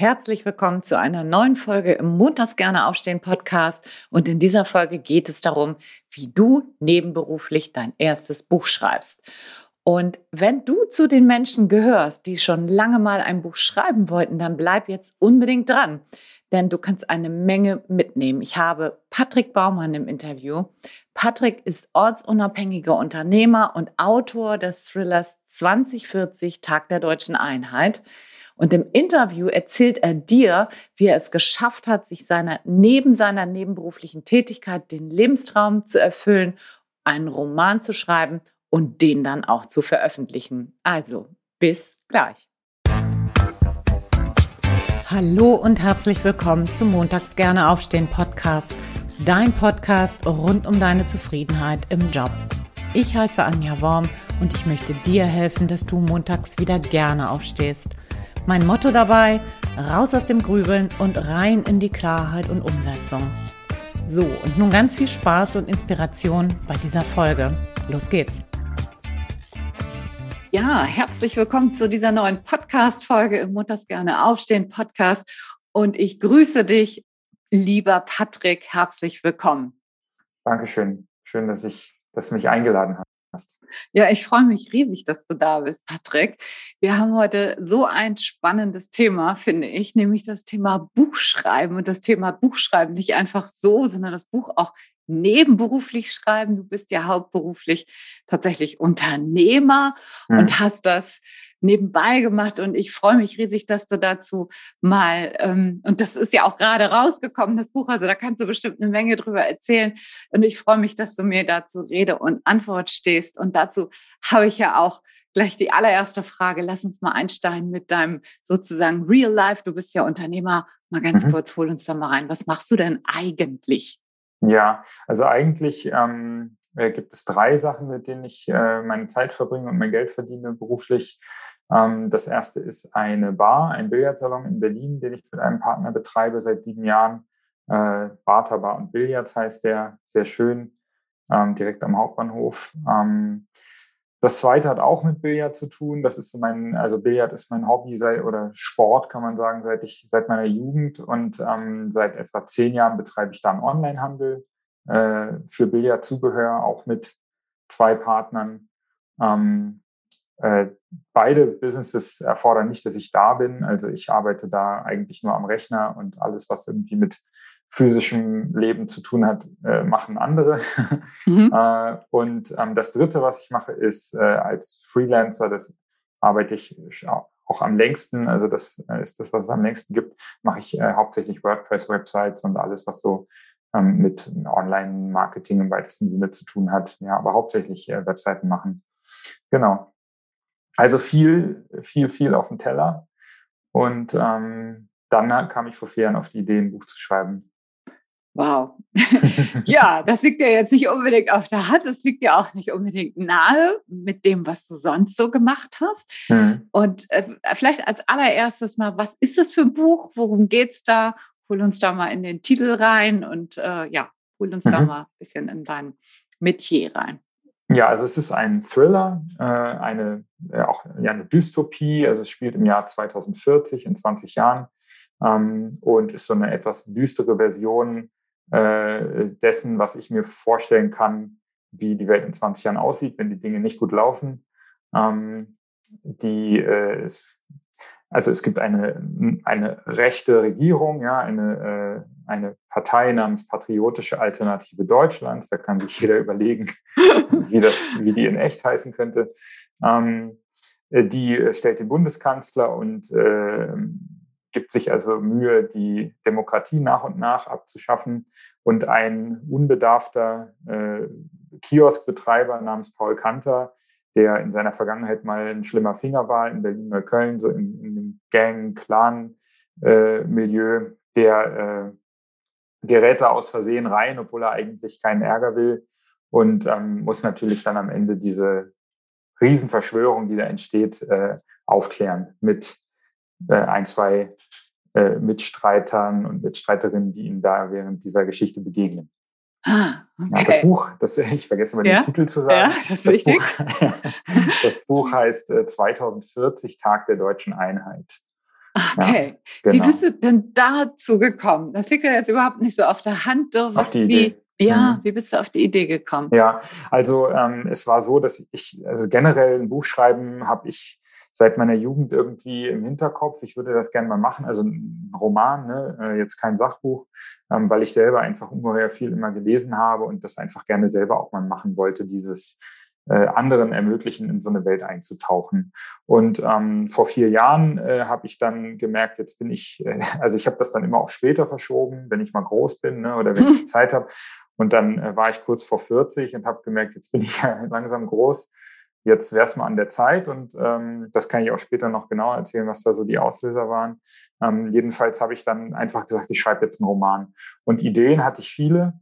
Herzlich willkommen zu einer neuen Folge im Montags gerne aufstehen Podcast. Und in dieser Folge geht es darum, wie du nebenberuflich dein erstes Buch schreibst. Und wenn du zu den Menschen gehörst, die schon lange mal ein Buch schreiben wollten, dann bleib jetzt unbedingt dran, denn du kannst eine Menge mitnehmen. Ich habe Patrick Baumann im Interview. Patrick ist ortsunabhängiger Unternehmer und Autor des Thrillers 2040 Tag der deutschen Einheit. Und im Interview erzählt er dir, wie er es geschafft hat, sich seiner, neben seiner nebenberuflichen Tätigkeit den Lebenstraum zu erfüllen, einen Roman zu schreiben und den dann auch zu veröffentlichen. Also, bis gleich. Hallo und herzlich willkommen zum Montags gerne aufstehen Podcast. Dein Podcast rund um deine Zufriedenheit im Job. Ich heiße Anja Worm und ich möchte dir helfen, dass du montags wieder gerne aufstehst. Mein Motto dabei, raus aus dem Grübeln und rein in die Klarheit und Umsetzung. So, und nun ganz viel Spaß und Inspiration bei dieser Folge. Los geht's! Ja, herzlich willkommen zu dieser neuen Podcast-Folge im Montags gerne aufstehen Podcast. Und ich grüße dich, lieber Patrick, herzlich willkommen. Dankeschön. Schön, dass ich, dass du mich eingeladen hast hast. Ja, ich freue mich riesig, dass du da bist, Patrick. Wir haben heute so ein spannendes Thema, finde ich, nämlich das Thema Buchschreiben und das Thema Buchschreiben nicht einfach so, sondern das Buch auch nebenberuflich schreiben. Du bist ja hauptberuflich tatsächlich Unternehmer hm. und hast das nebenbei gemacht und ich freue mich riesig, dass du dazu mal, ähm, und das ist ja auch gerade rausgekommen, das Buch, also da kannst du bestimmt eine Menge drüber erzählen und ich freue mich, dass du mir dazu Rede und Antwort stehst und dazu habe ich ja auch gleich die allererste Frage. Lass uns mal einsteigen mit deinem sozusagen Real Life. Du bist ja Unternehmer. Mal ganz mhm. kurz, hol uns da mal rein. Was machst du denn eigentlich? Ja, also eigentlich ähm, äh, gibt es drei Sachen, mit denen ich äh, meine Zeit verbringe und mein Geld verdiene beruflich. Ähm, das erste ist eine Bar, ein Billardsalon in Berlin, den ich mit einem Partner betreibe seit sieben Jahren. Äh, Barter Bar und Billards heißt der, sehr schön, ähm, direkt am Hauptbahnhof. Ähm, das zweite hat auch mit Billard zu tun. Das ist mein, also Billard ist mein Hobby seit, oder Sport, kann man sagen, seit ich, seit meiner Jugend und ähm, seit etwa zehn Jahren betreibe ich da einen Onlinehandel äh, für Billardzubehör, auch mit zwei Partnern. Ähm, äh, beide Businesses erfordern nicht, dass ich da bin. Also ich arbeite da eigentlich nur am Rechner und alles, was irgendwie mit physischem Leben zu tun hat, äh, machen andere. Mhm. äh, und ähm, das Dritte, was ich mache, ist äh, als Freelancer, das arbeite ich auch am längsten, also das äh, ist das, was es am längsten gibt, mache ich äh, hauptsächlich WordPress-Websites und alles, was so ähm, mit Online-Marketing im weitesten Sinne zu tun hat. Ja, aber hauptsächlich äh, Webseiten machen. Genau. Also viel, viel, viel auf dem Teller. Und ähm, dann kam ich vor vier Jahren auf die Idee, ein Buch zu schreiben. Wow. ja, das liegt ja jetzt nicht unbedingt auf der Hand, das liegt ja auch nicht unbedingt nahe mit dem, was du sonst so gemacht hast. Mhm. Und äh, vielleicht als allererstes mal, was ist das für ein Buch? Worum geht es da? Hol uns da mal in den Titel rein und äh, ja, hol uns mhm. da mal ein bisschen in dein Metier rein. Ja, also es ist ein Thriller, äh, eine, äh, auch ja, eine Dystopie, also es spielt im Jahr 2040, in 20 Jahren, ähm, und ist so eine etwas düstere Version äh, dessen, was ich mir vorstellen kann, wie die Welt in 20 Jahren aussieht, wenn die Dinge nicht gut laufen. Ähm, die äh, ist also es gibt eine, eine rechte Regierung, ja, eine, äh, eine Partei namens Patriotische Alternative Deutschlands. Da kann sich jeder überlegen, wie, das, wie die in echt heißen könnte. Ähm, äh, die stellt den Bundeskanzler und äh, gibt sich also Mühe, die Demokratie nach und nach abzuschaffen. Und ein unbedarfter äh, Kioskbetreiber namens Paul Kanter der in seiner Vergangenheit mal ein schlimmer Finger war in Berlin-Neukölln, so in, in dem Gang-Clan-Milieu, äh, der äh, gerät da aus Versehen rein, obwohl er eigentlich keinen Ärger will und ähm, muss natürlich dann am Ende diese Riesenverschwörung, die da entsteht, äh, aufklären mit äh, ein, zwei äh, Mitstreitern und Mitstreiterinnen, die ihm da während dieser Geschichte begegnen. Ah, okay. ja, das Buch, das, ich vergesse mal ja? den Titel zu sagen. Ja, das ist das wichtig. Buch, das Buch heißt äh, 2040 Tag der deutschen Einheit. Okay. Ja, genau. Wie bist du denn dazu gekommen? Das liegt ja jetzt überhaupt nicht so auf der Hand. Was, auf die Idee. Wie, ja, mhm. wie bist du auf die Idee gekommen? Ja, also ähm, es war so, dass ich, also generell ein Buch schreiben habe ich seit meiner Jugend irgendwie im Hinterkopf. Ich würde das gerne mal machen. Also ein Roman, ne? Äh, jetzt kein Sachbuch, ähm, weil ich selber einfach ungeheuer viel immer gelesen habe und das einfach gerne selber auch mal machen wollte, dieses äh, anderen ermöglichen, in so eine Welt einzutauchen. Und ähm, vor vier Jahren äh, habe ich dann gemerkt, jetzt bin ich, äh, also ich habe das dann immer auf später verschoben, wenn ich mal groß bin ne, oder wenn ich Zeit habe. Und dann äh, war ich kurz vor 40 und habe gemerkt, jetzt bin ich ja langsam groß jetzt wäre es mal an der Zeit und ähm, das kann ich auch später noch genauer erzählen, was da so die Auslöser waren. Ähm, jedenfalls habe ich dann einfach gesagt, ich schreibe jetzt einen Roman. Und Ideen hatte ich viele.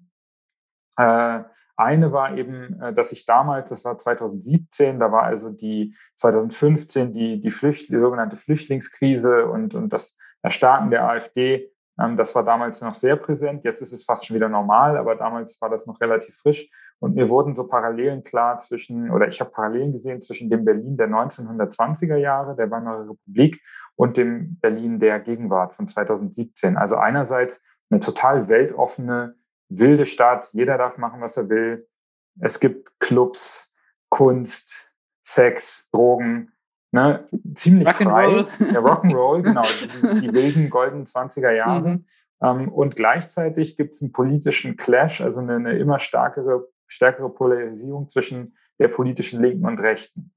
Äh, eine war eben, äh, dass ich damals, das war 2017, da war also die 2015 die, die, Flücht, die sogenannte Flüchtlingskrise und, und das Erstarken der AfD das war damals noch sehr präsent. Jetzt ist es fast schon wieder normal, aber damals war das noch relativ frisch. Und mir wurden so Parallelen klar zwischen, oder ich habe Parallelen gesehen zwischen dem Berlin der 1920er Jahre, der Weimarer Republik, und dem Berlin der Gegenwart von 2017. Also einerseits eine total weltoffene, wilde Stadt. Jeder darf machen, was er will. Es gibt Clubs, Kunst, Sex, Drogen, ne, ziemlich frei. Der Rock'n'Roll, genau, die, die, wilden goldenen 20er Jahre. Mhm. Ähm, und gleichzeitig gibt es einen politischen Clash, also eine, eine, immer stärkere, stärkere Polarisierung zwischen der politischen Linken und Rechten.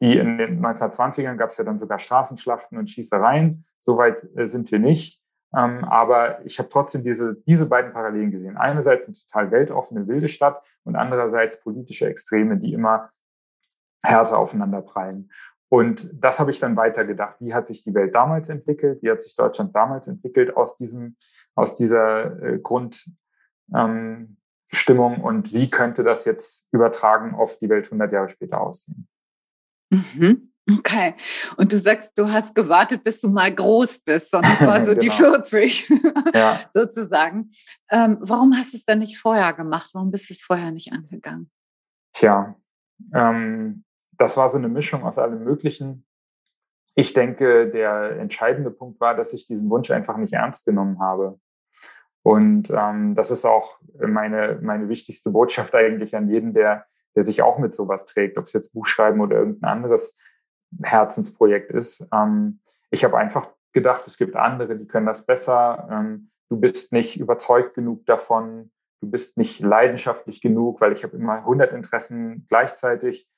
Die in den 1920ern gab es ja dann sogar Straßenschlachten und Schießereien. Soweit äh, sind wir nicht. Ähm, aber ich habe trotzdem diese, diese beiden Parallelen gesehen. Einerseits eine total weltoffene, wilde Stadt und andererseits politische Extreme, die immer härter aufeinander prallen. Und das habe ich dann weitergedacht. Wie hat sich die Welt damals entwickelt? Wie hat sich Deutschland damals entwickelt aus diesem, aus dieser äh, Grundstimmung? Ähm, und wie könnte das jetzt übertragen auf die Welt 100 Jahre später aussehen? Mhm. Okay. Und du sagst, du hast gewartet, bis du mal groß bist. Und das war so genau. die 40 ja. sozusagen. Ähm, warum hast du es dann nicht vorher gemacht? Warum bist du es vorher nicht angegangen? Tja, ähm, das war so eine Mischung aus allem Möglichen. Ich denke, der entscheidende Punkt war, dass ich diesen Wunsch einfach nicht ernst genommen habe. Und ähm, das ist auch meine, meine wichtigste Botschaft eigentlich an jeden, der, der sich auch mit sowas trägt, ob es jetzt Buchschreiben oder irgendein anderes Herzensprojekt ist. Ähm, ich habe einfach gedacht, es gibt andere, die können das besser. Ähm, du bist nicht überzeugt genug davon. Du bist nicht leidenschaftlich genug, weil ich habe immer 100 Interessen gleichzeitig.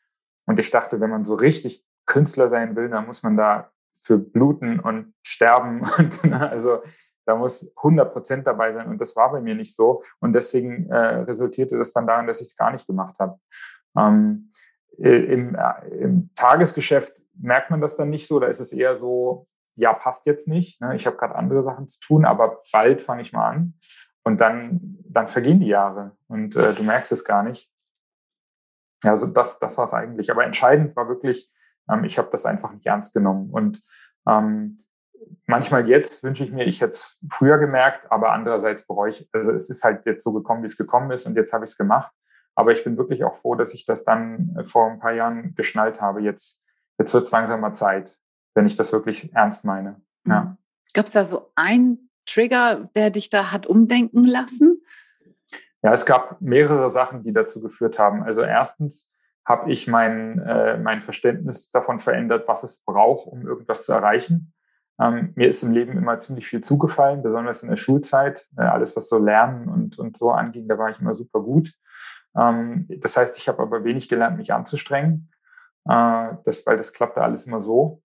Und ich dachte, wenn man so richtig Künstler sein will, dann muss man da für bluten und sterben. Und, ne, also da muss 100 Prozent dabei sein. Und das war bei mir nicht so. Und deswegen äh, resultierte das dann darin, dass ich es gar nicht gemacht habe. Ähm, im, äh, Im Tagesgeschäft merkt man das dann nicht so. Da ist es eher so, ja, passt jetzt nicht. Ne? Ich habe gerade andere Sachen zu tun, aber bald fange ich mal an. Und dann, dann vergehen die Jahre und äh, du merkst es gar nicht. Ja, also das, das war es eigentlich. Aber entscheidend war wirklich, ähm, ich habe das einfach nicht ernst genommen. Und ähm, manchmal jetzt wünsche ich mir, ich hätte es früher gemerkt, aber andererseits bereue ich, also es ist halt jetzt so gekommen, wie es gekommen ist und jetzt habe ich es gemacht. Aber ich bin wirklich auch froh, dass ich das dann äh, vor ein paar Jahren geschnallt habe. Jetzt, jetzt wird es langsam Zeit, wenn ich das wirklich ernst meine. Ja. Mhm. Gab es da so einen Trigger, der dich da hat umdenken lassen? Ja, es gab mehrere Sachen, die dazu geführt haben. Also erstens habe ich mein, äh, mein Verständnis davon verändert, was es braucht, um irgendwas zu erreichen. Ähm, mir ist im Leben immer ziemlich viel zugefallen, besonders in der Schulzeit. Äh, alles, was so Lernen und, und so anging, da war ich immer super gut. Ähm, das heißt, ich habe aber wenig gelernt, mich anzustrengen, äh, das, weil das klappte alles immer so.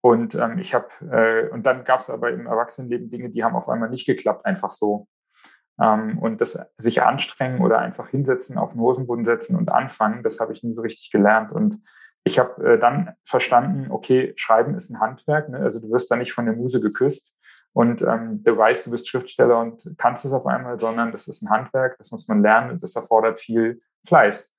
Und ähm, ich habe, äh, und dann gab es aber im Erwachsenenleben Dinge, die haben auf einmal nicht geklappt, einfach so. Ähm, und das sich anstrengen oder einfach hinsetzen, auf den Hosenboden setzen und anfangen, das habe ich nie so richtig gelernt. Und ich habe äh, dann verstanden, okay, Schreiben ist ein Handwerk. Ne? Also du wirst da nicht von der Muse geküsst und ähm, du weißt, du bist Schriftsteller und kannst es auf einmal, sondern das ist ein Handwerk, das muss man lernen und das erfordert viel Fleiß.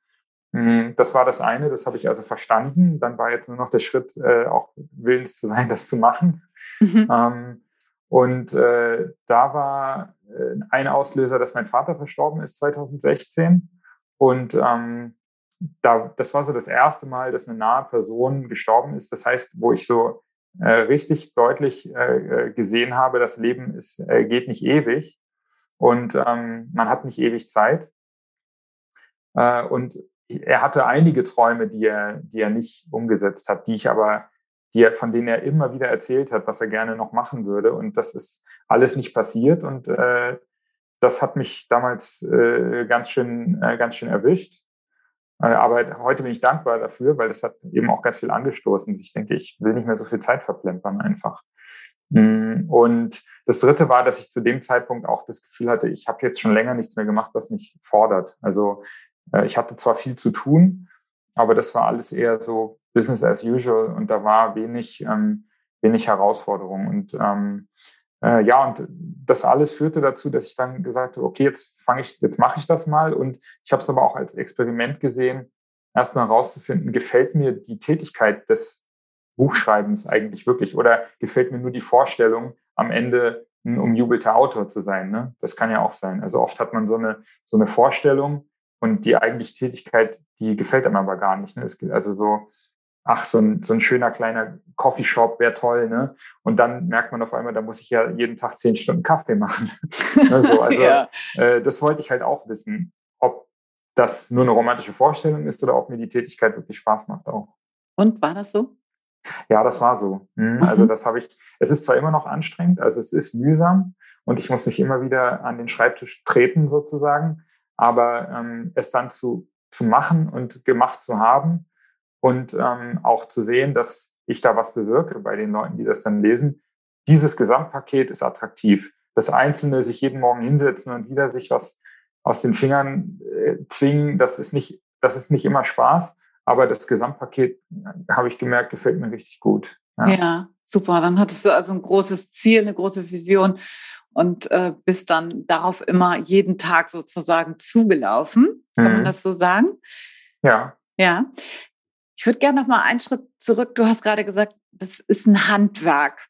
Hm, das war das eine, das habe ich also verstanden. Dann war jetzt nur noch der Schritt, äh, auch willens zu sein, das zu machen. Mhm. Ähm, und äh, da war äh, ein Auslöser, dass mein Vater verstorben ist 2016. Und ähm, da, das war so das erste Mal, dass eine nahe Person gestorben ist. Das heißt, wo ich so äh, richtig deutlich äh, äh, gesehen habe, das Leben ist, äh, geht nicht ewig und ähm, man hat nicht ewig Zeit. Äh, und er hatte einige Träume, die er, die er nicht umgesetzt hat, die ich aber, die er, von denen er immer wieder erzählt hat, was er gerne noch machen würde. Und das ist alles nicht passiert. Und äh, das hat mich damals äh, ganz schön, äh, ganz schön erwischt. Äh, aber heute bin ich dankbar dafür, weil das hat eben auch ganz viel angestoßen. Ich denke, ich will nicht mehr so viel Zeit verplempern einfach. Mm, und das Dritte war, dass ich zu dem Zeitpunkt auch das Gefühl hatte, ich habe jetzt schon länger nichts mehr gemacht, was mich fordert. Also äh, ich hatte zwar viel zu tun, aber das war alles eher so Business as usual und da war wenig, ähm, wenig Herausforderung. Und ähm, äh, ja, und das alles führte dazu, dass ich dann gesagt habe, okay, jetzt fange ich, jetzt mache ich das mal. Und ich habe es aber auch als Experiment gesehen, erstmal herauszufinden, gefällt mir die Tätigkeit des Buchschreibens eigentlich wirklich oder gefällt mir nur die Vorstellung, am Ende ein umjubelter Autor zu sein. Ne? Das kann ja auch sein. Also oft hat man so eine, so eine Vorstellung, und die eigentliche Tätigkeit, die gefällt einem aber gar nicht. Ne? Es gibt also so, ach, so ein, so ein schöner kleiner Coffeeshop wäre toll, ne? Und dann merkt man auf einmal, da muss ich ja jeden Tag zehn Stunden Kaffee machen. Ne, so, also ja. äh, das wollte ich halt auch wissen, ob das nur eine romantische Vorstellung ist oder ob mir die Tätigkeit wirklich Spaß macht auch. Und war das so? Ja, das war so. Mhm. mhm. Also das habe ich, es ist zwar immer noch anstrengend, also es ist mühsam und ich muss mich immer wieder an den Schreibtisch treten sozusagen, aber ähm, es dann zu, zu machen und gemacht zu haben und ähm, auch zu sehen, dass ich da was bewirke bei den Leuten, die das dann lesen. Dieses Gesamtpaket ist attraktiv. Das Einzelne, sich jeden Morgen hinsetzen und wieder sich was aus den Fingern äh, zwingen, das ist nicht, das ist nicht immer Spaß, aber das Gesamtpaket, äh, habe ich gemerkt, gefällt mir richtig gut. Ja. ja, super. Dann hattest du also ein großes Ziel, eine große Vision und äh, bist dann darauf immer jeden Tag sozusagen zugelaufen. Kann mhm. man das so sagen? Ja. Ja. Ich würde gerne noch mal einen Schritt zurück. Du hast gerade gesagt, das ist ein Handwerk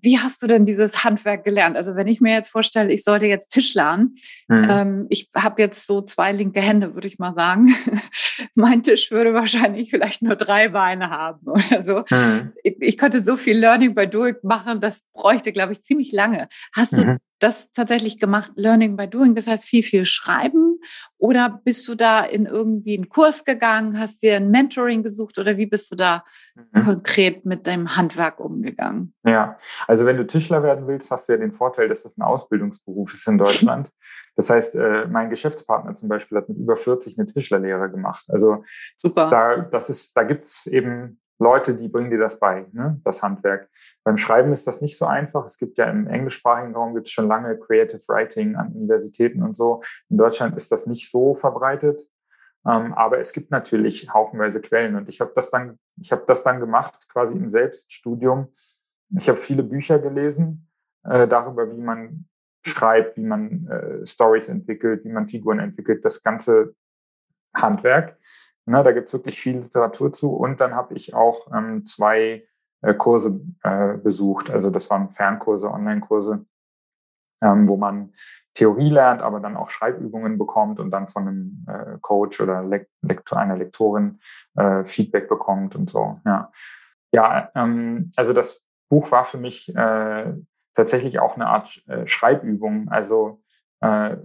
wie hast du denn dieses Handwerk gelernt? Also wenn ich mir jetzt vorstelle, ich sollte jetzt Tischlern, mhm. ähm, ich habe jetzt so zwei linke Hände, würde ich mal sagen. mein Tisch würde wahrscheinlich vielleicht nur drei Beine haben oder so. Mhm. Ich, ich, konnte so viel Learning by Doing machen, das bräuchte, glaube ich, ziemlich lange. Hast du mhm. Das tatsächlich gemacht, Learning by Doing? Das heißt viel, viel schreiben? Oder bist du da in irgendwie einen Kurs gegangen, hast dir ein Mentoring gesucht oder wie bist du da mhm. konkret mit deinem Handwerk umgegangen? Ja, also wenn du Tischler werden willst, hast du ja den Vorteil, dass das ein Ausbildungsberuf ist in Deutschland. Das heißt, äh, mein Geschäftspartner zum Beispiel hat mit über 40 eine Tischlerlehre gemacht. Also Super. da, das ist, da gibt's eben Leute, die bringen dir das bei, ne? das Handwerk. Beim Schreiben ist das nicht so einfach. Es gibt ja im englischsprachigen Raum gibt es schon lange Creative Writing an Universitäten und so. In Deutschland ist das nicht so verbreitet. Ähm, aber es gibt natürlich haufenweise Quellen und ich habe das dann, das dann gemacht, quasi im Selbststudium. Ich habe viele Bücher gelesen äh, darüber, wie man schreibt, wie man äh, Stories entwickelt, wie man Figuren entwickelt, das ganze Handwerk. Ne, da gibt's wirklich viel Literatur zu. Und dann habe ich auch ähm, zwei äh, Kurse äh, besucht. Also das waren Fernkurse, Online-Kurse, ähm, wo man Theorie lernt, aber dann auch Schreibübungen bekommt und dann von einem äh, Coach oder Le Lektor, einer Lektorin äh, Feedback bekommt und so. Ja, ja ähm, also das Buch war für mich äh, tatsächlich auch eine Art äh, Schreibübung. Also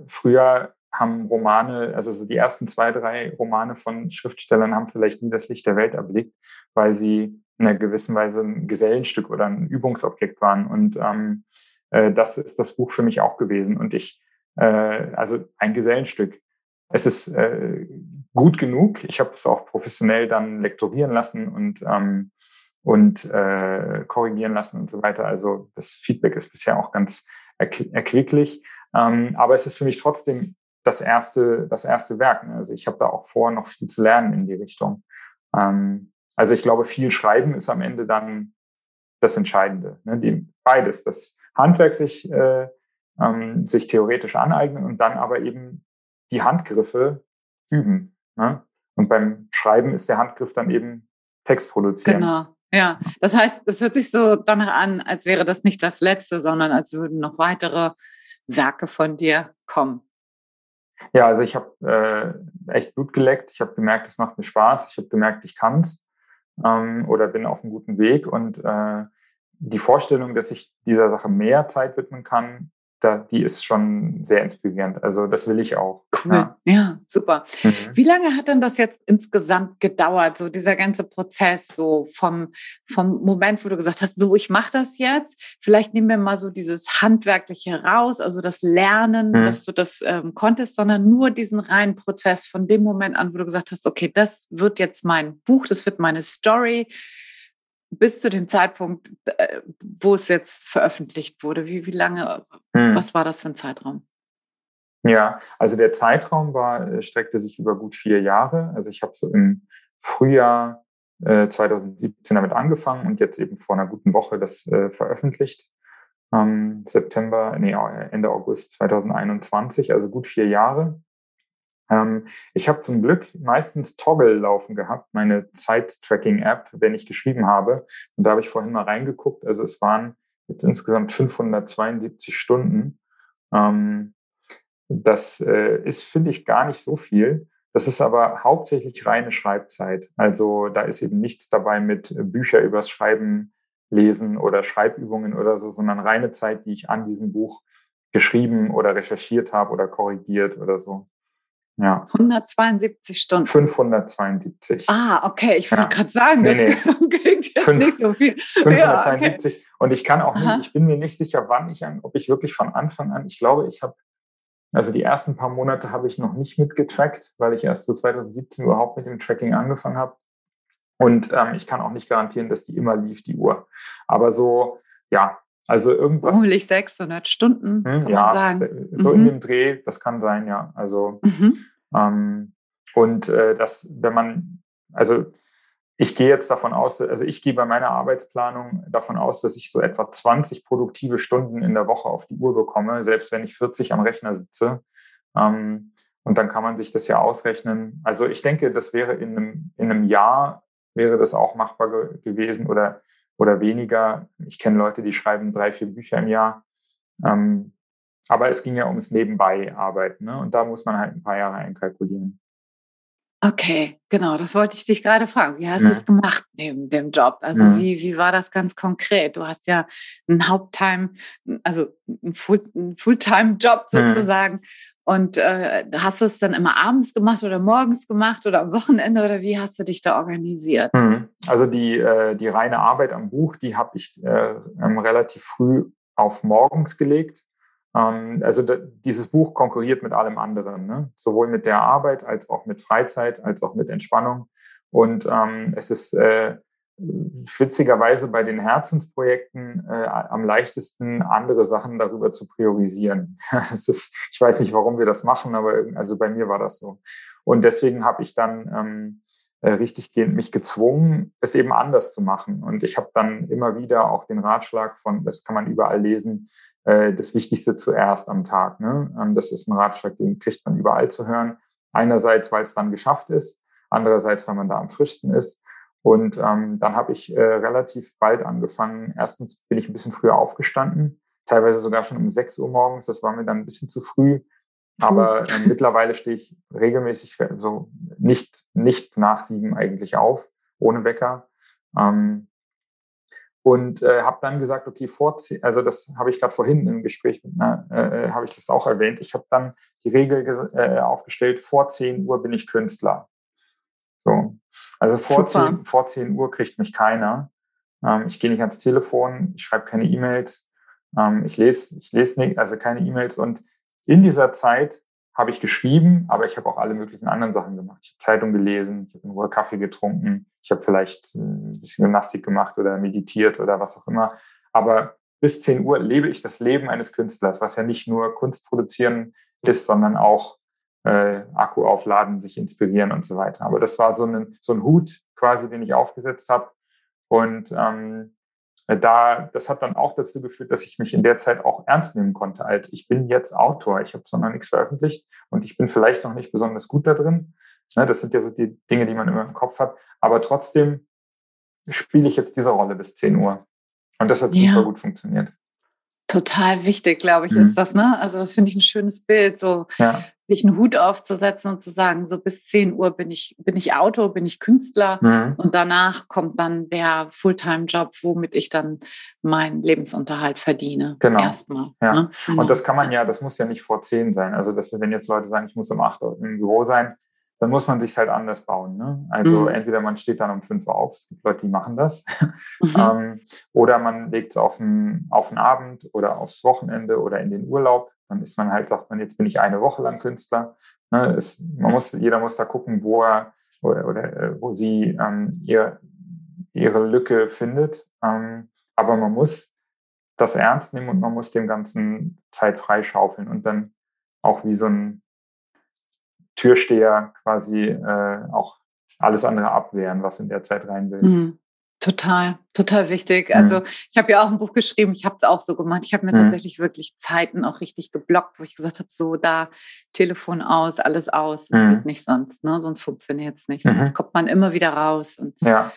früher haben Romane, also so die ersten zwei, drei Romane von Schriftstellern haben vielleicht nie das Licht der Welt erblickt, weil sie in einer gewissen Weise ein Gesellenstück oder ein Übungsobjekt waren. Und ähm, äh, das ist das Buch für mich auch gewesen. Und ich, äh, also ein Gesellenstück. Es ist äh, gut genug. Ich habe es auch professionell dann lektorieren lassen und ähm, und äh, korrigieren lassen und so weiter. Also das Feedback ist bisher auch ganz erquicklich. Ähm, aber es ist für mich trotzdem das erste, das erste Werk. Ne? Also ich habe da auch vor, noch viel zu lernen in die Richtung. Ähm, also ich glaube, viel Schreiben ist am Ende dann das Entscheidende. Ne? Die, beides, das Handwerk sich, äh, ähm, sich theoretisch aneignen und dann aber eben die Handgriffe üben. Ne? Und beim Schreiben ist der Handgriff dann eben Text produzieren. Genau. Ja, das heißt, es hört sich so danach an, als wäre das nicht das letzte, sondern als würden noch weitere Werke von dir kommen. Ja, also ich habe äh, echt Blut geleckt. Ich habe gemerkt, es macht mir Spaß. Ich habe gemerkt, ich kann es. ähm, oder bin auf einem guten Weg. Und äh, die Vorstellung, dass ich dieser Sache mehr Zeit widmen kann, da, die ist schon sehr inspirierend. Also das will ich auch. Cool. Ja, ja super. Mhm. Wie lange hat denn das jetzt insgesamt gedauert, so dieser ganze Prozess, so vom, vom Moment, wo du gesagt hast, so ich mache das jetzt. Vielleicht nehmen wir mal so dieses Handwerkliche raus, also das Lernen, mhm. dass du das ähm, konntest, sondern nur diesen reinen Prozess von dem Moment an, wo du gesagt hast, okay, das wird jetzt mein Buch, das wird meine Story bis zu dem Zeitpunkt, äh, wo es jetzt veröffentlicht wurde? Wie, wie lange, hm. was war das für ein Zeitraum? Ja, also der Zeitraum war, äh, streckte sich über gut vier Jahre. Also ich habe so im Frühjahr äh, 2017 damit angefangen und jetzt eben vor einer guten Woche das äh, veröffentlicht. Ähm, September, nee, Ende August 2021, also gut vier Jahre. Ähm, ich habe zum Glück meistens Toggle laufen gehabt, meine Zeit-Tracking-App, wenn ich geschrieben habe. Und da habe ich vorhin mal reingeguckt. Also es waren jetzt insgesamt 572 Stunden. Ähm, das äh, ist, finde ich, gar nicht so viel. Das ist aber hauptsächlich reine Schreibzeit. Also da ist eben nichts dabei mit Bücher übers Schreiben lesen oder Schreibübungen oder so, sondern reine Zeit, die ich an diesem Buch geschrieben oder recherchiert habe oder korrigiert oder so. Ja. 172 Stunden. 572. Ah, okay. Ich wollte ja. gerade sagen, das nee, klingt Fünf, nicht so viel. 572. Ja, okay. Und ich kann auch nicht, ich bin mir nicht sicher, wann ich, ob ich wirklich von Anfang an, ich glaube, ich habe, also die ersten paar Monate habe ich noch nicht mitgetrackt, weil ich erst so 2017 überhaupt mit dem Tracking angefangen habe. Und ähm, ich kann auch nicht garantieren, dass die immer lief, die Uhr. Aber so, ja, also irgendwas. Vermutlich 600 Stunden, hm, kann ja, man sagen. So mhm. in dem Dreh, das kann sein, ja. Also, mhm. ähm, und äh, das, wenn man, also ich gehe jetzt davon aus, also ich gehe bei meiner Arbeitsplanung davon aus, dass ich so etwa 20 produktive Stunden in der Woche auf die Uhr bekomme, selbst wenn ich 40 am Rechner sitze. Ähm, und dann kann man sich das ja ausrechnen. Also ich denke, das wäre in einem, in einem Jahr, wäre das auch machbar ge gewesen oder oder weniger. Ich kenne Leute, die schreiben drei, vier Bücher im Jahr. Ähm, aber es ging ja ums Nebenbei-Arbeiten. Ne? Und da muss man halt ein paar Jahre einkalkulieren. Okay, genau, das wollte ich dich gerade fragen. Wie hast du es gemacht neben dem Job? Also ja. wie, wie war das ganz konkret? Du hast ja einen Haupttime, also einen Fulltime-Job sozusagen. Ja. Und äh, hast du es dann immer abends gemacht oder morgens gemacht oder am Wochenende oder wie hast du dich da organisiert? Mhm. Also die, äh, die reine Arbeit am Buch, die habe ich äh, ähm, relativ früh auf morgens gelegt. Ähm, also dieses Buch konkurriert mit allem anderen, ne? sowohl mit der Arbeit als auch mit Freizeit, als auch mit Entspannung. Und ähm, es ist äh, witzigerweise bei den Herzensprojekten äh, am leichtesten, andere Sachen darüber zu priorisieren. das ist, ich weiß nicht, warum wir das machen, aber also bei mir war das so. Und deswegen habe ich dann ähm, äh, richtiggehend mich gezwungen, es eben anders zu machen. Und ich habe dann immer wieder auch den Ratschlag von, das kann man überall lesen, äh, das Wichtigste zuerst am Tag. Ne? Ähm, das ist ein Ratschlag, den kriegt man überall zu hören. Einerseits, weil es dann geschafft ist, andererseits, weil man da am frischsten ist. Und ähm, dann habe ich äh, relativ bald angefangen. Erstens bin ich ein bisschen früher aufgestanden, teilweise sogar schon um 6 Uhr morgens. Das war mir dann ein bisschen zu früh. Aber äh, mittlerweile stehe ich regelmäßig so nicht, nicht nach sieben eigentlich auf, ohne Wecker. Ähm, und äh, habe dann gesagt, okay, vor zehn, also das habe ich gerade vorhin im Gespräch mit einer, äh, habe ich das auch erwähnt. Ich habe dann die Regel äh, aufgestellt, vor 10 Uhr bin ich Künstler. So. Also vor 10, vor 10 Uhr kriegt mich keiner. Ähm, ich gehe nicht ans Telefon, ich schreibe keine E-Mails, ähm, ich lese, ich lese nicht, also keine E-Mails. Und in dieser Zeit habe ich geschrieben, aber ich habe auch alle möglichen anderen Sachen gemacht. Ich habe Zeitung gelesen, ich habe in Ruhe Kaffee getrunken, ich habe vielleicht ein bisschen Gymnastik gemacht oder meditiert oder was auch immer. Aber bis 10 Uhr lebe ich das Leben eines Künstlers, was ja nicht nur Kunst produzieren ist, sondern auch äh, Akku aufladen, sich inspirieren und so weiter. Aber das war so ein, so ein Hut quasi, den ich aufgesetzt habe. Und ähm, da, das hat dann auch dazu geführt, dass ich mich in der Zeit auch ernst nehmen konnte, als ich bin jetzt Autor. Ich habe zwar noch nichts veröffentlicht und ich bin vielleicht noch nicht besonders gut da drin. Ne, das sind ja so die Dinge, die man immer im Kopf hat. Aber trotzdem spiele ich jetzt diese Rolle bis 10 Uhr. Und das hat ja. super gut funktioniert. Total wichtig, glaube ich, mhm. ist das, ne? Also das finde ich ein schönes Bild. So, ja sich einen Hut aufzusetzen und zu sagen, so bis 10 Uhr bin ich, bin ich Autor, bin ich Künstler mhm. und danach kommt dann der Fulltime-Job, womit ich dann meinen Lebensunterhalt verdiene. Genau. Erstmal. Ja. Ne? Genau. Und das kann man ja, das muss ja nicht vor 10 sein. Also, dass, wenn jetzt Leute sagen, ich muss um 8 Uhr im Büro sein, dann muss man sich halt anders bauen. Ne? Also mhm. entweder man steht dann um 5 Uhr auf, es gibt Leute, die machen das, mhm. ähm, oder man legt es auf den, auf den Abend oder aufs Wochenende oder in den Urlaub dann ist man halt, sagt man, jetzt bin ich eine Woche lang Künstler. Ne, es, man muss, jeder muss da gucken, wo er oder, oder äh, wo sie ähm, ihr, ihre Lücke findet. Ähm, aber man muss das ernst nehmen und man muss dem Ganzen Zeit freischaufeln und dann auch wie so ein Türsteher quasi äh, auch alles andere abwehren, was in der Zeit rein will. Mhm. Total, total wichtig. Also mhm. ich habe ja auch ein Buch geschrieben, ich habe es auch so gemacht. Ich habe mir mhm. tatsächlich wirklich Zeiten auch richtig geblockt, wo ich gesagt habe, so da Telefon aus, alles aus. Mhm. geht nicht sonst, ne? sonst funktioniert es nicht. Sonst mhm. kommt man immer wieder raus. Und ja.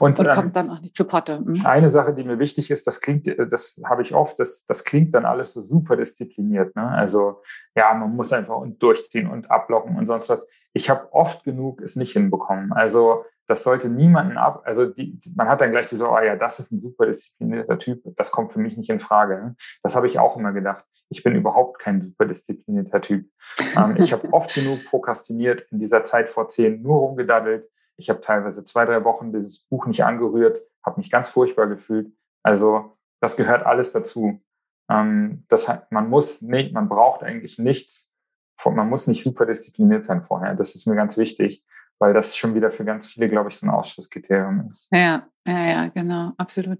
Und, und ähm, kommt dann auch nicht zu Potte. Mhm. Eine Sache, die mir wichtig ist, das klingt, äh, das habe ich oft, das, das klingt dann alles so super diszipliniert. Ne? Also ja, man muss einfach und durchziehen und ablocken und sonst was. Ich habe oft genug es nicht hinbekommen. Also das sollte niemanden ab, also die, man hat dann gleich so, oh ja, das ist ein super disziplinierter Typ, das kommt für mich nicht in Frage. Ne? Das habe ich auch immer gedacht. Ich bin überhaupt kein super disziplinierter Typ. Ähm, ich habe oft genug prokrastiniert, in dieser Zeit vor zehn nur rumgedaddelt. Ich habe teilweise zwei, drei Wochen dieses Buch nicht angerührt, habe mich ganz furchtbar gefühlt. Also das gehört alles dazu. Ähm, das, man muss nicht, man braucht eigentlich nichts. Man muss nicht super diszipliniert sein vorher. Das ist mir ganz wichtig weil das schon wieder für ganz viele, glaube ich, so ein Ausschlusskriterium ist. Ja, ja, ja, genau, absolut.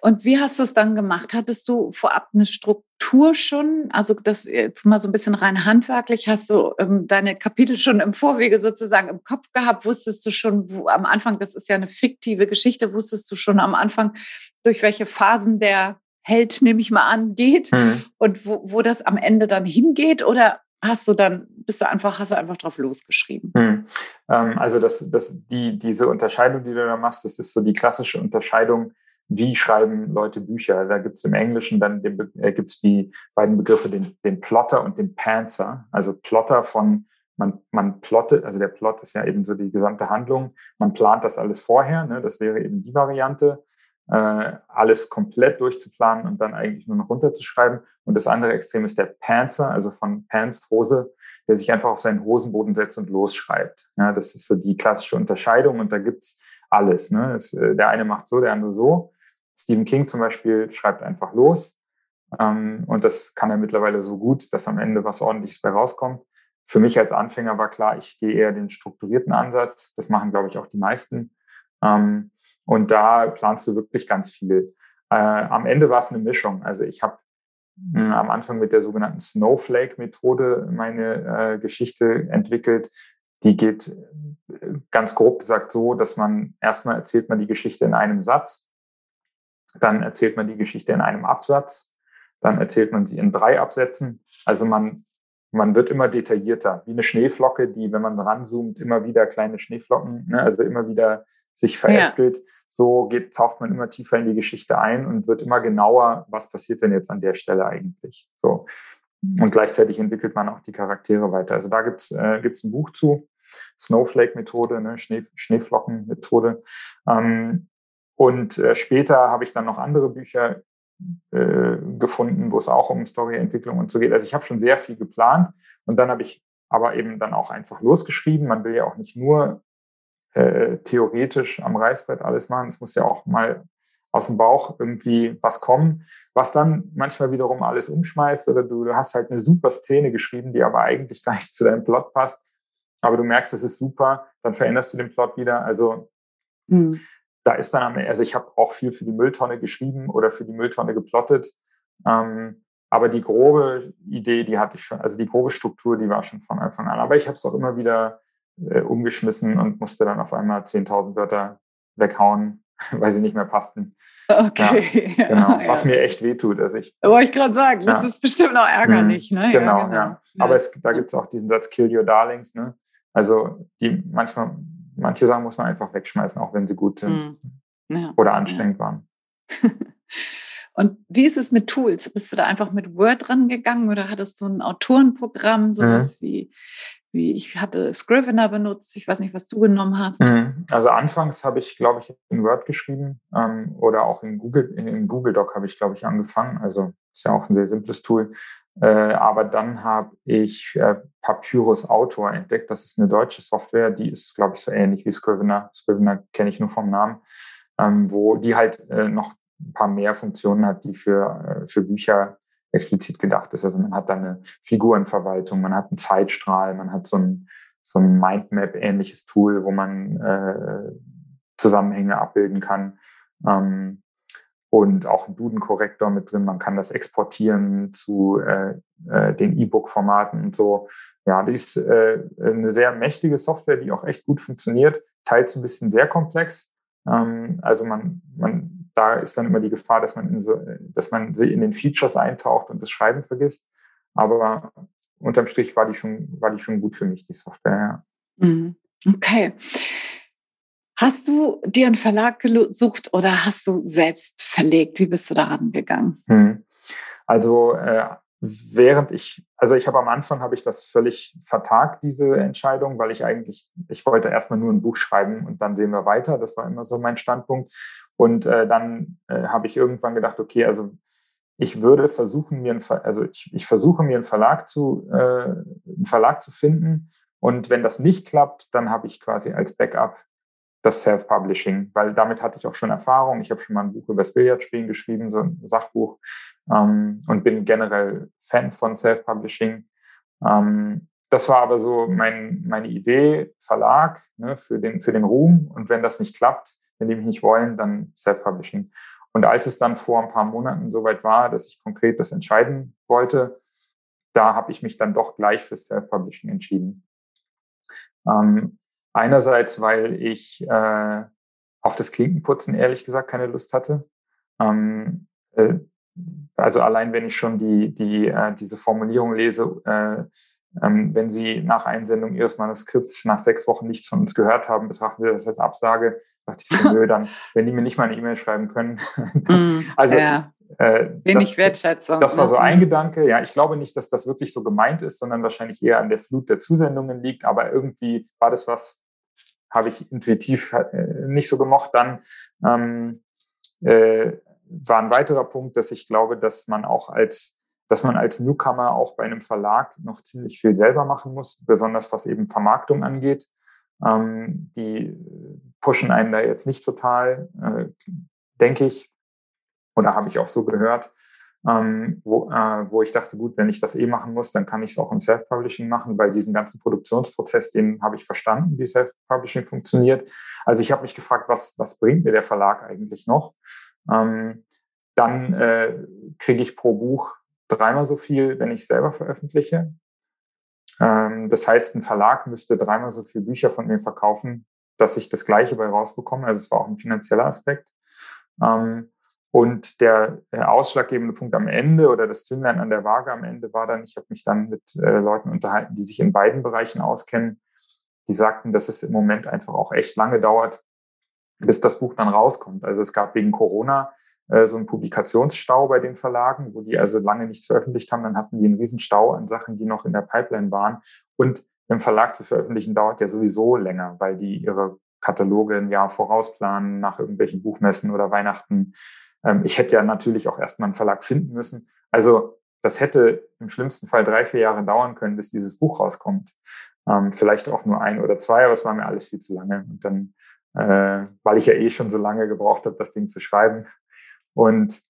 Und wie hast du es dann gemacht? Hattest du vorab eine Struktur schon? Also das jetzt mal so ein bisschen rein handwerklich, hast du ähm, deine Kapitel schon im Vorwege sozusagen im Kopf gehabt? Wusstest du schon wo, am Anfang, das ist ja eine fiktive Geschichte, wusstest du schon am Anfang, durch welche Phasen der Held, nehme ich mal an, geht mhm. und wo, wo das am Ende dann hingeht? Oder hast du dann, bist du einfach, hast du einfach drauf losgeschrieben? Hm. Ähm, also das, das, die, diese Unterscheidung, die du da machst, das ist so die klassische Unterscheidung, wie schreiben Leute Bücher. Da gibt es im Englischen dann den, äh, gibt's die beiden Begriffe, den, den Plotter und den Pantser. Also Plotter von man, man plottet, also der Plot ist ja eben so die gesamte Handlung. Man plant das alles vorher, ne? das wäre eben die Variante äh, alles komplett durchzuplanen und dann eigentlich nur noch runterzuschreiben. Und das andere Extrem ist der Pantser, also von Pants Hose, der sich einfach auf seinen Hosenboden setzt und losschreibt. Ja, das ist so die klassische Unterscheidung und da gibt's alles. Ne? Das, äh, der eine macht so, der andere so. Stephen King zum Beispiel schreibt einfach los. Ähm, und das kann er mittlerweile so gut, dass am Ende was Ordentliches bei rauskommt. Für mich als Anfänger war klar, ich gehe eher den strukturierten Ansatz. Das machen, glaube ich, auch die meisten. Ähm, und da planst du wirklich ganz viel. Äh, am Ende war es eine Mischung. Also ich habe äh, am Anfang mit der sogenannten Snowflake-Methode meine äh, Geschichte entwickelt. Die geht äh, ganz grob gesagt so, dass man erstmal erzählt man die Geschichte in einem Satz, dann erzählt man die Geschichte in einem Absatz, dann erzählt man sie in drei Absätzen. Also man, man wird immer detaillierter, wie eine Schneeflocke, die, wenn man ranzoomt, immer wieder kleine Schneeflocken, ne, also immer wieder sich verästelt. Ja. So geht, taucht man immer tiefer in die Geschichte ein und wird immer genauer, was passiert denn jetzt an der Stelle eigentlich. So. Und gleichzeitig entwickelt man auch die Charaktere weiter. Also da gibt's äh, gibt's ein Buch zu, Snowflake-Methode, ne, Schnee, Schneeflocken-Methode. Ähm, und äh, später habe ich dann noch andere Bücher äh, gefunden, wo es auch um Storyentwicklung und so geht. Also ich habe schon sehr viel geplant und dann habe ich aber eben dann auch einfach losgeschrieben. Man will ja auch nicht nur äh, theoretisch am Reißbrett alles machen. Es muss ja auch mal aus dem Bauch irgendwie was kommen, was dann manchmal wiederum alles umschmeißt oder du, du hast halt eine super Szene geschrieben, die aber eigentlich gar nicht zu deinem Plot passt, aber du merkst, es ist super, dann veränderst du den Plot wieder. Also mhm. Da ist dann am Ende, also ich habe auch viel für die Mülltonne geschrieben oder für die Mülltonne geplottet, ähm, aber die grobe Idee, die hatte ich schon, also die grobe Struktur, die war schon von Anfang an. Aber ich habe es auch immer wieder äh, umgeschmissen und musste dann auf einmal 10.000 Wörter weghauen, weil sie nicht mehr passten. Okay. Ja, genau. Ja, Was mir echt wehtut. Also ich, Wollte ich gerade sagen, das ist bestimmt auch ärgerlich. Mhm, ne? Genau, ja. Genau. ja. Aber es, da gibt es auch diesen Satz, kill your darlings. Ne? Also die manchmal, manche Sachen muss man einfach wegschmeißen, auch wenn sie gut sind mhm. oder anstrengend waren. Und wie ist es mit Tools? Bist du da einfach mit Word dran gegangen oder hattest du ein Autorenprogramm, sowas mhm. wie, wie ich hatte Scrivener benutzt? Ich weiß nicht, was du genommen hast. Mhm. Also anfangs habe ich, glaube ich, in Word geschrieben ähm, oder auch in Google, in, in Google Doc habe ich, glaube ich, angefangen. Also ist ja auch ein sehr simples Tool. Äh, aber dann habe ich äh, Papyrus Autor entdeckt. Das ist eine deutsche Software, die ist, glaube ich, so ähnlich wie Scrivener. Scrivener kenne ich nur vom Namen, ähm, wo die halt äh, noch ein paar mehr Funktionen hat, die für, für Bücher explizit gedacht ist. Also man hat da eine Figurenverwaltung, man hat einen Zeitstrahl, man hat so ein, so ein Mindmap-ähnliches Tool, wo man äh, Zusammenhänge abbilden kann. Ähm, und auch ein Duden-Korrektor mit drin. Man kann das exportieren zu äh, äh, den E-Book-Formaten und so. Ja, die ist äh, eine sehr mächtige Software, die auch echt gut funktioniert. Teils ein bisschen sehr komplex. Ähm, also man, man, da ist dann immer die Gefahr, dass man in so, dass man in den Features eintaucht und das Schreiben vergisst. Aber unterm Strich war die schon, war die schon gut für mich, die Software. Ja. Mhm. Okay. Hast du dir einen Verlag gesucht oder hast du selbst verlegt? Wie bist du daran gegangen? Hm. Also äh, während ich, also ich habe am Anfang habe ich das völlig vertagt, diese Entscheidung, weil ich eigentlich, ich wollte erstmal nur ein Buch schreiben und dann sehen wir weiter. Das war immer so mein Standpunkt. Und äh, dann äh, habe ich irgendwann gedacht, okay, also ich würde versuchen, mir einen, also ich, ich versuche mir einen Verlag zu, äh, einen Verlag zu finden. Und wenn das nicht klappt, dann habe ich quasi als Backup das Self-Publishing, weil damit hatte ich auch schon Erfahrung. Ich habe schon mal ein Buch über das Billardspielen geschrieben, so ein Sachbuch, ähm, und bin generell Fan von Self-Publishing. Ähm, das war aber so mein, meine Idee, Verlag ne, für, den, für den Ruhm. Und wenn das nicht klappt, wenn die mich nicht wollen, dann Self-Publishing. Und als es dann vor ein paar Monaten soweit war, dass ich konkret das entscheiden wollte, da habe ich mich dann doch gleich für Self-Publishing entschieden. Ähm, Einerseits, weil ich äh, auf das Klinkenputzen ehrlich gesagt keine Lust hatte. Ähm, äh, also allein wenn ich schon die, die, äh, diese Formulierung lese, äh, ähm, wenn Sie nach Einsendung Ihres Manuskripts nach sechs Wochen nichts von uns gehört haben, betrachten Sie das als Absage. dachte ich so, nö, dann, wenn die mir nicht mal eine E-Mail schreiben können. mm, also ja. Äh, Wenig das, Wertschätzung. Das war so ne? ein mhm. Gedanke. Ja, ich glaube nicht, dass das wirklich so gemeint ist, sondern wahrscheinlich eher an der Flut der Zusendungen liegt. Aber irgendwie war das was, habe ich intuitiv äh, nicht so gemocht. Dann ähm, äh, war ein weiterer Punkt, dass ich glaube, dass man auch als dass man als Newcomer auch bei einem Verlag noch ziemlich viel selber machen muss, besonders was eben Vermarktung angeht. Ähm, die pushen einen da jetzt nicht total, äh, denke ich, oder habe ich auch so gehört ähm, wo, äh, wo ich dachte, gut, wenn ich das eh machen muss, dann kann ich es auch im Self-Publishing machen, weil diesen ganzen Produktionsprozess, den habe ich verstanden, wie Self-Publishing funktioniert. Also ich habe mich gefragt, was, was bringt mir der Verlag eigentlich noch? Ähm, dann äh, kriege ich pro Buch dreimal so viel, wenn ich selber veröffentliche. Ähm, das heißt, ein Verlag müsste dreimal so viele Bücher von mir verkaufen, dass ich das Gleiche bei rausbekomme. Also es war auch ein finanzieller Aspekt. Ähm, und der ausschlaggebende Punkt am Ende oder das Zünglein an der Waage am Ende war dann, ich habe mich dann mit äh, Leuten unterhalten, die sich in beiden Bereichen auskennen. Die sagten, dass es im Moment einfach auch echt lange dauert, bis das Buch dann rauskommt. Also es gab wegen Corona äh, so einen Publikationsstau bei den Verlagen, wo die also lange nichts veröffentlicht haben. Dann hatten die einen riesen Stau an Sachen, die noch in der Pipeline waren. Und im Verlag zu veröffentlichen dauert ja sowieso länger, weil die ihre Kataloge ein Jahr vorausplanen nach irgendwelchen Buchmessen oder Weihnachten ähm, ich hätte ja natürlich auch erstmal einen Verlag finden müssen. Also das hätte im schlimmsten Fall drei, vier Jahre dauern können, bis dieses Buch rauskommt. Ähm, vielleicht auch nur ein oder zwei, aber es war mir alles viel zu lange. Und dann, äh, weil ich ja eh schon so lange gebraucht habe, das Ding zu schreiben. Und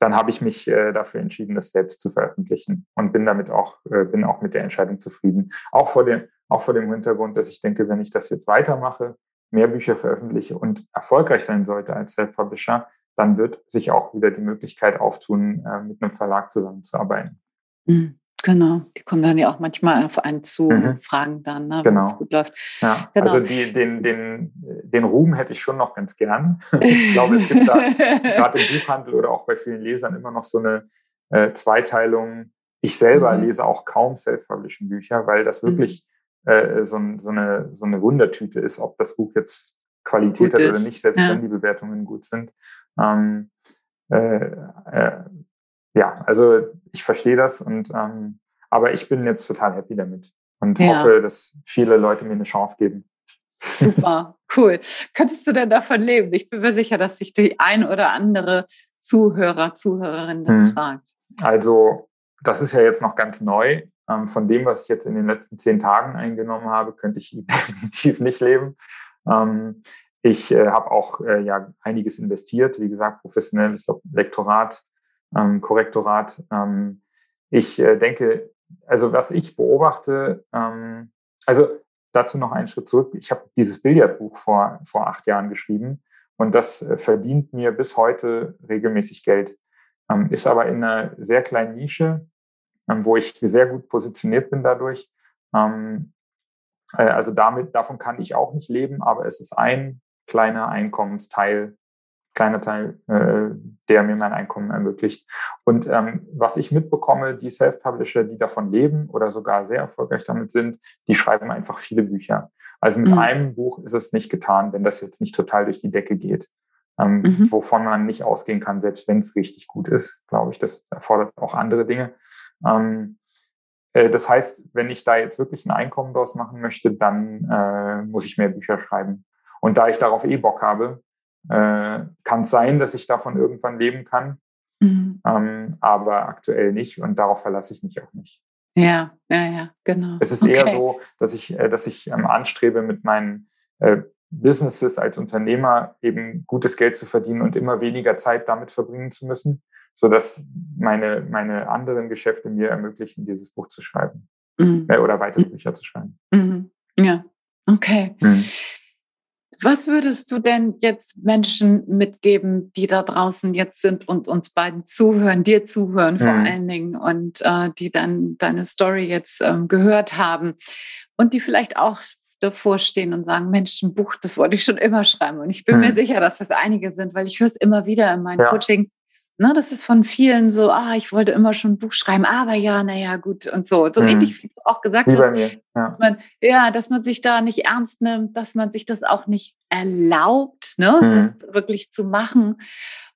dann habe ich mich äh, dafür entschieden, das selbst zu veröffentlichen und bin damit auch, äh, bin auch mit der Entscheidung zufrieden. Auch vor dem, auch vor dem Hintergrund, dass ich denke, wenn ich das jetzt weitermache, mehr Bücher veröffentliche und erfolgreich sein sollte als Self-Publisher, dann wird sich auch wieder die Möglichkeit auftun, äh, mit einem Verlag zusammenzuarbeiten. Mhm. Genau, die kommen dann ja auch manchmal auf einen zu mhm. und fragen dann, ne, wenn genau. es gut läuft. Ja. Genau. Also die, den, den, den Ruhm hätte ich schon noch ganz gern. ich glaube, es gibt da gerade im Buchhandel oder auch bei vielen Lesern immer noch so eine äh, Zweiteilung. Ich selber mhm. lese auch kaum Self-Publishing-Bücher, weil das mhm. wirklich mhm. äh, so, so, eine, so eine Wundertüte ist, ob das Buch jetzt Qualität gut hat ist. oder nicht, selbst ja. wenn die Bewertungen gut sind. Ähm, äh, äh, ja, also ich verstehe das und ähm, aber ich bin jetzt total happy damit und ja. hoffe, dass viele Leute mir eine Chance geben. Super, cool. Könntest du denn davon leben? Ich bin mir sicher, dass sich die ein oder andere Zuhörer, Zuhörerin das hm. fragt. Also, das ist ja jetzt noch ganz neu. Ähm, von dem, was ich jetzt in den letzten zehn Tagen eingenommen habe, könnte ich definitiv nicht leben. Ähm, ich äh, habe auch äh, ja einiges investiert, wie gesagt, professionelles Lektorat, ähm, Korrektorat. Ähm, ich äh, denke, also was ich beobachte, ähm, also dazu noch einen Schritt zurück. Ich habe dieses Billardbuch vor, vor acht Jahren geschrieben und das äh, verdient mir bis heute regelmäßig Geld. Ähm, ist aber in einer sehr kleinen Nische, ähm, wo ich sehr gut positioniert bin dadurch. Ähm, äh, also damit, davon kann ich auch nicht leben, aber es ist ein kleiner Einkommensteil kleiner Teil, äh, der mir mein Einkommen ermöglicht. Und ähm, was ich mitbekomme, die Self-Publisher, die davon leben oder sogar sehr erfolgreich damit sind, die schreiben einfach viele Bücher. Also mit mhm. einem Buch ist es nicht getan, wenn das jetzt nicht total durch die Decke geht. Ähm, mhm. Wovon man nicht ausgehen kann, selbst wenn es richtig gut ist, glaube ich. Das erfordert auch andere Dinge. Ähm, äh, das heißt, wenn ich da jetzt wirklich ein Einkommen draus machen möchte, dann äh, muss ich mehr Bücher schreiben. Und da ich darauf eh Bock habe, äh, kann es sein, dass ich davon irgendwann leben kann, mhm. ähm, aber aktuell nicht und darauf verlasse ich mich auch nicht. Ja, ja, ja, genau. Es ist okay. eher so, dass ich, äh, dass ich ähm, anstrebe, mit meinen äh, Businesses als Unternehmer eben gutes Geld zu verdienen und immer weniger Zeit damit verbringen zu müssen, sodass meine, meine anderen Geschäfte mir ermöglichen, dieses Buch zu schreiben mhm. äh, oder weitere mhm. Bücher zu schreiben. Mhm. Ja, okay. Was würdest du denn jetzt Menschen mitgeben, die da draußen jetzt sind und uns beiden zuhören, dir zuhören mhm. vor allen Dingen und äh, die dann deine Story jetzt ähm, gehört haben und die vielleicht auch davor stehen und sagen, Mensch, ein Buch, das wollte ich schon immer schreiben. Und ich bin mhm. mir sicher, dass das einige sind, weil ich höre es immer wieder in meinen ja. Coachings. Ne, das ist von vielen so, ah, ich wollte immer schon ein Buch schreiben, aber ja, naja, gut und so. So mhm. ähnlich wie du auch gesagt wie hast, ja. Dass man, ja, dass man sich da nicht ernst nimmt, dass man sich das auch nicht erlaubt, ne, mhm. das wirklich zu machen.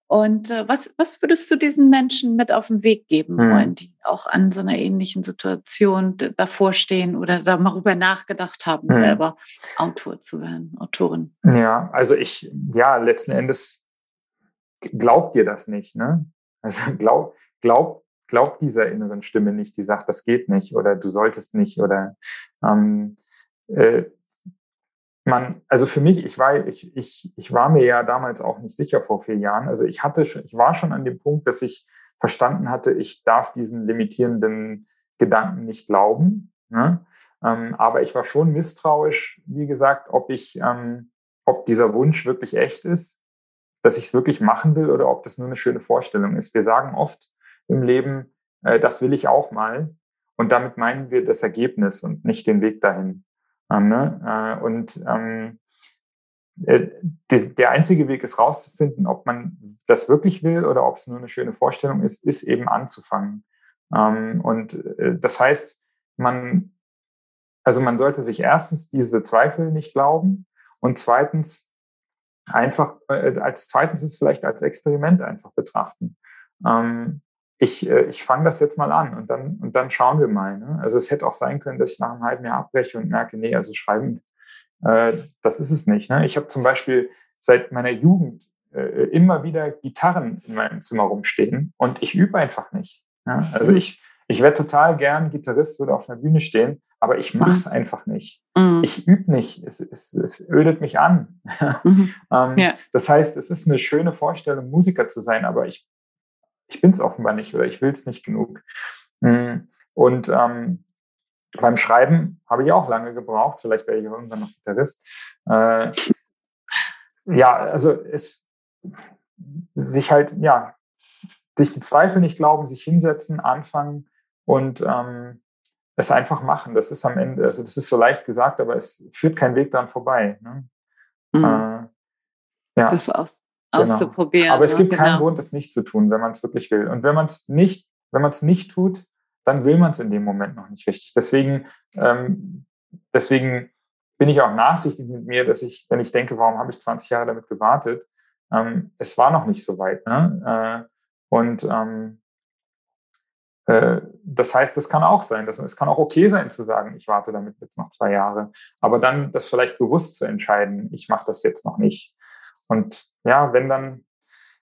Und äh, was, was würdest du diesen Menschen mit auf den Weg geben mhm. wollen, die auch an so einer ähnlichen Situation davor stehen oder da mal darüber nachgedacht haben, mhm. selber Autor zu werden, Autorin? Ja, also ich, ja, letzten Endes glaubt dir das nicht. Ne? Also glaub, glaub, glaub dieser inneren Stimme nicht, die sagt, das geht nicht oder du solltest nicht oder ähm, äh, man, also für mich, ich war, ich, ich, ich war mir ja damals auch nicht sicher vor vier Jahren. Also ich hatte, ich war schon an dem Punkt, dass ich verstanden hatte, ich darf diesen limitierenden Gedanken nicht glauben. Ne? Ähm, aber ich war schon misstrauisch, wie gesagt, ob ich, ähm, ob dieser Wunsch wirklich echt ist dass ich es wirklich machen will oder ob das nur eine schöne Vorstellung ist. Wir sagen oft im Leben, äh, das will ich auch mal. Und damit meinen wir das Ergebnis und nicht den Weg dahin. Ähm, ne? äh, und ähm, äh, der einzige Weg ist rauszufinden, ob man das wirklich will oder ob es nur eine schöne Vorstellung ist, ist eben anzufangen. Ähm, und äh, das heißt, man, also man sollte sich erstens diese Zweifel nicht glauben und zweitens einfach äh, als zweitens ist vielleicht als Experiment einfach betrachten. Ähm, ich, äh, ich fange das jetzt mal an und dann, und dann schauen wir mal. Ne? Also es hätte auch sein können, dass ich nach einem halben Jahr abbreche und merke, nee, also schreiben, äh, das ist es nicht. Ne? Ich habe zum Beispiel seit meiner Jugend äh, immer wieder Gitarren in meinem Zimmer rumstehen und ich übe einfach nicht. Ja? Also mhm. ich, ich wäre total gern Gitarrist, würde auf einer Bühne stehen, aber ich mache es mhm. einfach nicht. Mhm. Ich übe nicht. Es, es, es ödet mich an. Mhm. ähm, ja. Das heißt, es ist eine schöne Vorstellung, Musiker zu sein, aber ich, ich bin es offenbar nicht oder ich will es nicht genug. Mhm. Und ähm, beim Schreiben habe ich auch lange gebraucht. Vielleicht werde ich irgendwann noch Gitarrist. Äh, ja, also es sich halt, ja, sich die Zweifel nicht glauben, sich hinsetzen, anfangen und ähm, es einfach machen. Das ist am Ende, also das ist so leicht gesagt, aber es führt kein Weg daran vorbei. Ne? Mhm. Äh, ja. Das aus, genau. auszuprobieren. Aber es gibt genau. keinen Grund, das nicht zu tun, wenn man es wirklich will. Und wenn man es nicht, wenn man es nicht tut, dann will man es in dem Moment noch nicht richtig. Deswegen, ähm, deswegen bin ich auch nachsichtig mit mir, dass ich, wenn ich denke, warum habe ich 20 Jahre damit gewartet, ähm, es war noch nicht so weit. Ne? Äh, und ähm, äh, das heißt, es kann auch sein, dass, es kann auch okay sein zu sagen, ich warte damit jetzt noch zwei Jahre, aber dann das vielleicht bewusst zu entscheiden, ich mache das jetzt noch nicht. Und ja, wenn dann,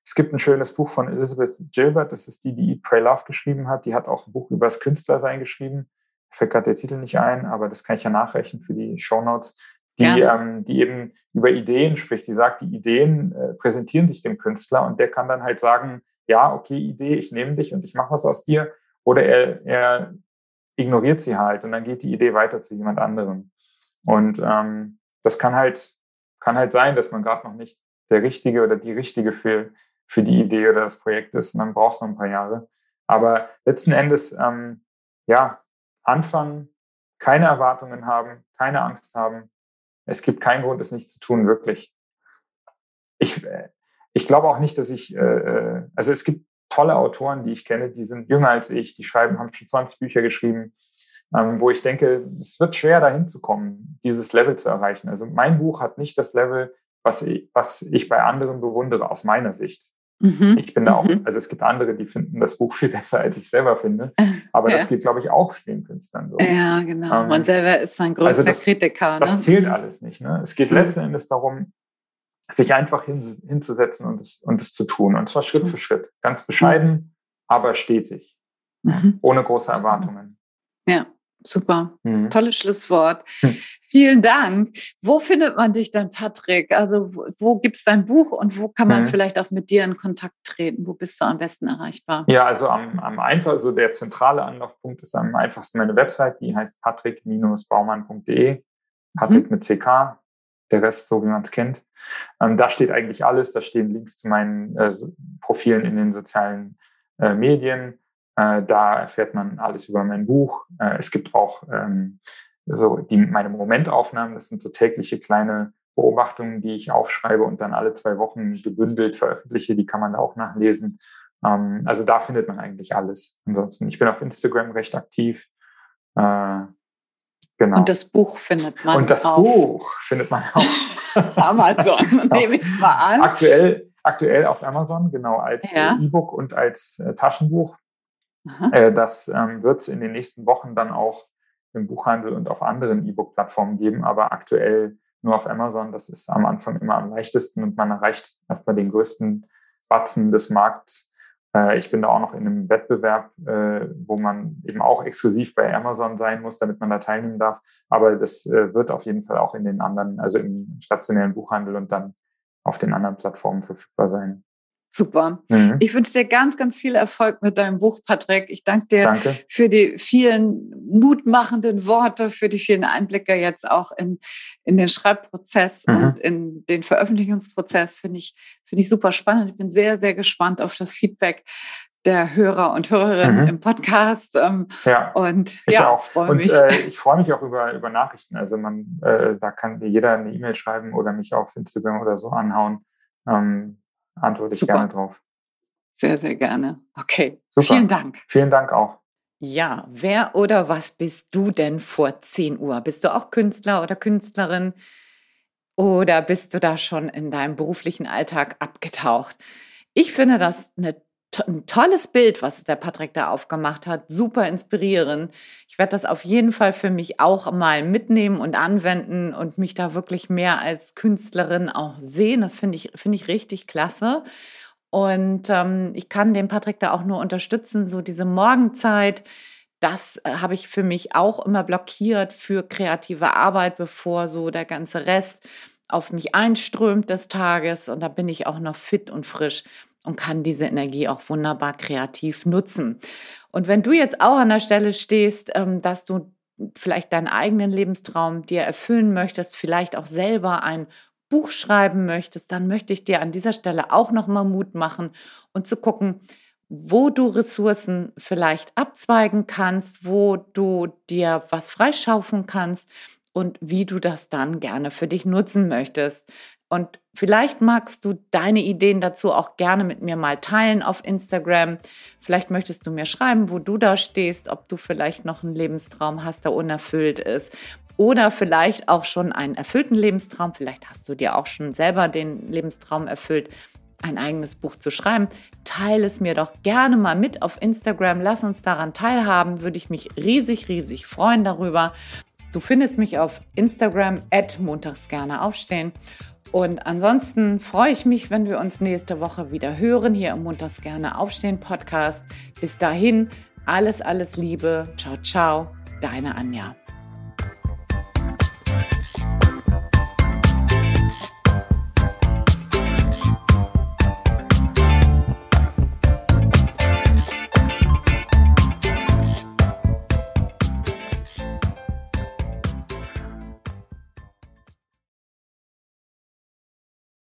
es gibt ein schönes Buch von Elizabeth Gilbert, das ist die, die Eat, Pray, Love geschrieben hat, die hat auch ein Buch über das Künstlersein geschrieben, fällt gerade der Titel nicht ein, aber das kann ich ja nachrechnen für die Show Notes, die, ähm, die eben über Ideen spricht, die sagt, die Ideen äh, präsentieren sich dem Künstler und der kann dann halt sagen, ja, okay, Idee, ich nehme dich und ich mache was aus dir oder er, er ignoriert sie halt und dann geht die Idee weiter zu jemand anderem. Und ähm, das kann halt, kann halt sein, dass man gerade noch nicht der Richtige oder die Richtige für, für die Idee oder das Projekt ist. Und dann brauchst du ein paar Jahre. Aber letzten Endes, ähm, ja, anfangen, keine Erwartungen haben, keine Angst haben. Es gibt keinen Grund, es nicht zu tun, wirklich. Ich, äh, ich glaube auch nicht, dass ich, äh, äh also es gibt tolle Autoren, die ich kenne, die sind jünger als ich, die schreiben, haben schon 20 Bücher geschrieben, ähm, wo ich denke, es wird schwer dahin zu kommen, dieses Level zu erreichen. Also mein Buch hat nicht das Level, was ich, was ich bei anderen bewundere, aus meiner Sicht. Mhm. Ich bin da auch, mhm. also es gibt andere, die finden das Buch viel besser, als ich selber finde. Aber ja. das geht, glaube ich, auch vielen Künstlern so. Ja, genau. Ähm, Man selber ist ein großer also das, Kritiker. Ne? Das zählt alles nicht. Ne? Es geht mhm. letzten Endes darum, sich einfach hin, hinzusetzen und es, und es zu tun. Und zwar Schritt für Schritt. Ganz bescheiden, mhm. aber stetig. Mhm. Ohne große Erwartungen. Ja, super. Mhm. Tolles Schlusswort. Hm. Vielen Dank. Wo findet man dich dann, Patrick? Also, wo, wo gibt es dein Buch und wo kann man mhm. vielleicht auch mit dir in Kontakt treten? Wo bist du am besten erreichbar? Ja, also am, am einfachsten, also der zentrale Anlaufpunkt ist am einfachsten meine Website, die heißt patrick-baumann.de. Patrick mhm. mit CK der Rest so, wie man es kennt. Ähm, da steht eigentlich alles. Da stehen Links zu meinen äh, Profilen in den sozialen äh, Medien. Äh, da erfährt man alles über mein Buch. Äh, es gibt auch ähm, so die, meine Momentaufnahmen. Das sind so tägliche kleine Beobachtungen, die ich aufschreibe und dann alle zwei Wochen gebündelt veröffentliche. Die kann man da auch nachlesen. Ähm, also da findet man eigentlich alles. Ansonsten, ich bin auf Instagram recht aktiv. Äh, Genau. Und das Buch findet man Und das auf Buch findet man auf Amazon, nehme ich mal an. Aktuell, aktuell auf Amazon, genau, als ja. E-Book und als äh, Taschenbuch. Äh, das ähm, wird es in den nächsten Wochen dann auch im Buchhandel und auf anderen E-Book-Plattformen geben, aber aktuell nur auf Amazon. Das ist am Anfang immer am leichtesten und man erreicht erstmal den größten Batzen des Markts äh, ich bin da auch noch in einem Wettbewerb, äh, wo man eben auch exklusiv bei Amazon sein muss, damit man da teilnehmen darf. Aber das äh, wird auf jeden Fall auch in den anderen, also im stationären Buchhandel und dann auf den anderen Plattformen verfügbar sein. Super. Mhm. Ich wünsche dir ganz, ganz viel Erfolg mit deinem Buch, Patrick. Ich danke dir danke. für die vielen mutmachenden Worte, für die vielen Einblicke jetzt auch in, in den Schreibprozess mhm. und in den Veröffentlichungsprozess. Finde ich, finde ich super spannend. Ich bin sehr, sehr gespannt auf das Feedback der Hörer und Hörerinnen mhm. im Podcast. Ähm, ja, und ich ja, auch. Freue mich. Äh, ich freue mich auch über, über Nachrichten. Also man, äh, da kann jeder eine E-Mail schreiben oder mich auf Instagram oder so anhauen. Ähm, antworte ich gerne drauf. Sehr, sehr gerne. Okay. Super. Vielen Dank. Vielen Dank auch. Ja, wer oder was bist du denn vor 10 Uhr? Bist du auch Künstler oder Künstlerin? Oder bist du da schon in deinem beruflichen Alltag abgetaucht? Ich finde das eine ein tolles Bild, was der Patrick da aufgemacht hat. Super inspirierend. Ich werde das auf jeden Fall für mich auch mal mitnehmen und anwenden und mich da wirklich mehr als Künstlerin auch sehen. Das finde ich, finde ich richtig klasse. Und ähm, ich kann den Patrick da auch nur unterstützen, so diese Morgenzeit. Das äh, habe ich für mich auch immer blockiert für kreative Arbeit, bevor so der ganze Rest auf mich einströmt des Tages. Und da bin ich auch noch fit und frisch und kann diese Energie auch wunderbar kreativ nutzen. Und wenn du jetzt auch an der Stelle stehst, ähm, dass du vielleicht deinen eigenen Lebenstraum dir erfüllen möchtest, vielleicht auch selber ein Buch schreiben möchtest, dann möchte ich dir an dieser Stelle auch nochmal Mut machen und zu gucken, wo du Ressourcen vielleicht abzweigen kannst, wo du dir was freischaufeln kannst und wie du das dann gerne für dich nutzen möchtest. Und vielleicht magst du deine Ideen dazu auch gerne mit mir mal teilen auf Instagram. Vielleicht möchtest du mir schreiben, wo du da stehst, ob du vielleicht noch einen Lebenstraum hast, der unerfüllt ist. Oder vielleicht auch schon einen erfüllten Lebenstraum. Vielleicht hast du dir auch schon selber den Lebenstraum erfüllt. ein eigenes Buch zu schreiben, teile es mir doch gerne mal mit auf Instagram. Lass uns daran teilhaben, würde ich mich riesig, riesig freuen darüber. Du findest mich auf Instagram at montags gerne aufstehen. Und ansonsten freue ich mich, wenn wir uns nächste Woche wieder hören hier im Montags gerne aufstehen Podcast. Bis dahin, alles, alles Liebe. Ciao, ciao. Deine Anja.